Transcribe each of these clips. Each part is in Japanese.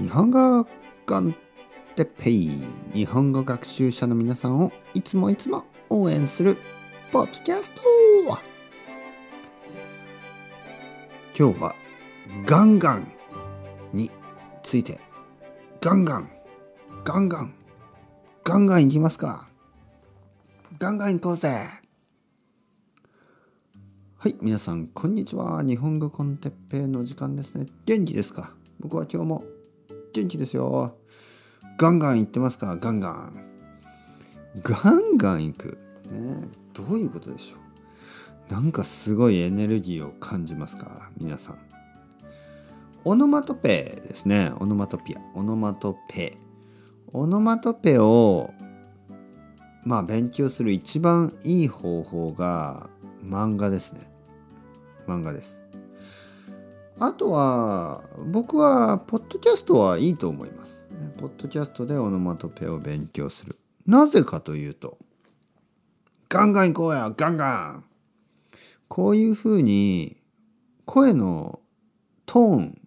日本語コンテッペイ日本語学習者の皆さんをいつもいつも応援するポッドキャスト。今日はガンガンについてガンガンガンガンガンガンいきますか。ガンガン行こうぜ。はい皆さんこんにちは。日本語コンテッペイの時間ですね。元気ですか？僕は今日も元気ですよ。ガンガン行ってますかガンガン。ガンガン行く、ね、どういうことでしょう？なんかすごいエネルギーを感じますか皆さん。オノマトペですねオノマトピア。オノマトペ。オノマトペをまあ勉強する一番いい方法が漫画ですね。漫画です。あとは僕はポッドキャストはいいと思います。ポッドキャストでオノマトペを勉強する。なぜかというとガンガン行こうやガンガン。こういうふうに声のトーン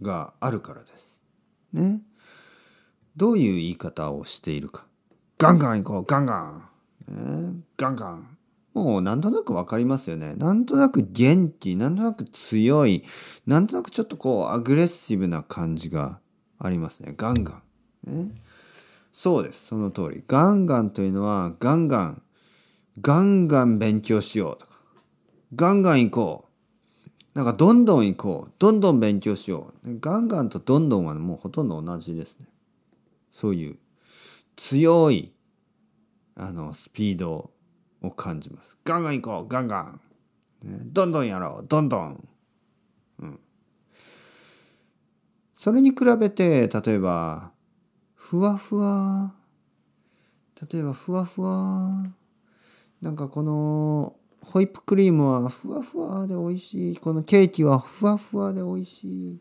があるからです。ね。どういう言い方をしているか。ガンガン行こうガンガン、ね、ガンガン。もうなんとなくわかりますよね。なんとなく元気、なんとなく強い、なんとなくちょっとこうアグレッシブな感じがありますね。ガンガン。ね、そうです。その通り。ガンガンというのはガンガン、ガンガン勉強しようとか、ガンガン行こう。なんかどんどん行こう。どんどん勉強しよう。ガンガンとどんどんはもうほとんど同じですね。そういう強いあのスピードを感じます。ガンガン行こう。ガンガン、ね、どんどんやろう。どんどん、うん、それに比べて例えばふわふわ。例えばふわふわ。なんかこのホイップクリームはふわふわで美味しい。このケーキはふわふわで美味しい。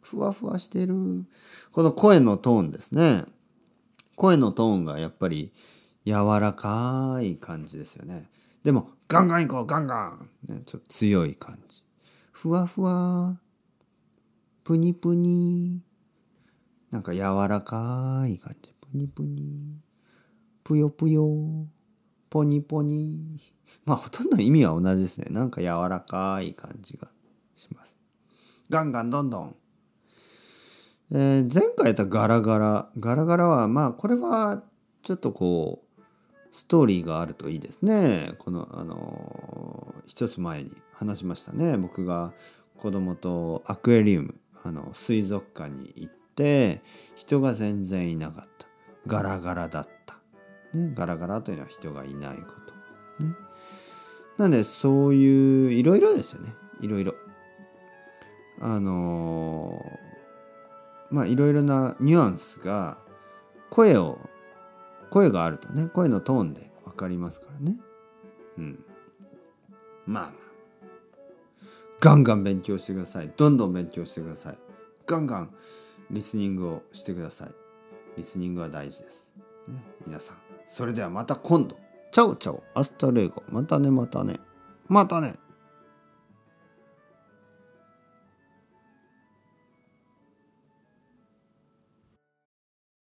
ふわふわしてる。この声のトーンですね。声のトーンがやっぱり柔らかい感じですよね。でも、ガンガン行こう、ガンガン、ね、ちょっと強い感じ。ふわふわ、ぷにぷに、なんか柔らかい感じ。ぷにぷに、ぷよぷよ、ぽにぽに。まあ、ほとんど意味は同じですね。なんか柔らかい感じがします。ガンガンどんどん。えー、前回やったガラガラ。ガラガラは、まあ、これは、ちょっとこう、ストーリーがあるといいですね。このあの一つ前に話しましたね。僕が子供とアクエリウムあの水族館に行って人が全然いなかった。ガラガラだった。ね、ガラガラというのは人がいないこと。ね、なんでそういういろいろですよね。いろいろ。あのまあいろいろなニュアンスが声を声があるとね声のトーンで分かりますからね。うん。まあまあ。ガンガン勉強してください。どんどん勉強してください。ガンガンリスニングをしてください。リスニングは大事です、ね、皆さん。それではまた今度。チャオチャオ。アスタレイゴ。またねまたね。またね。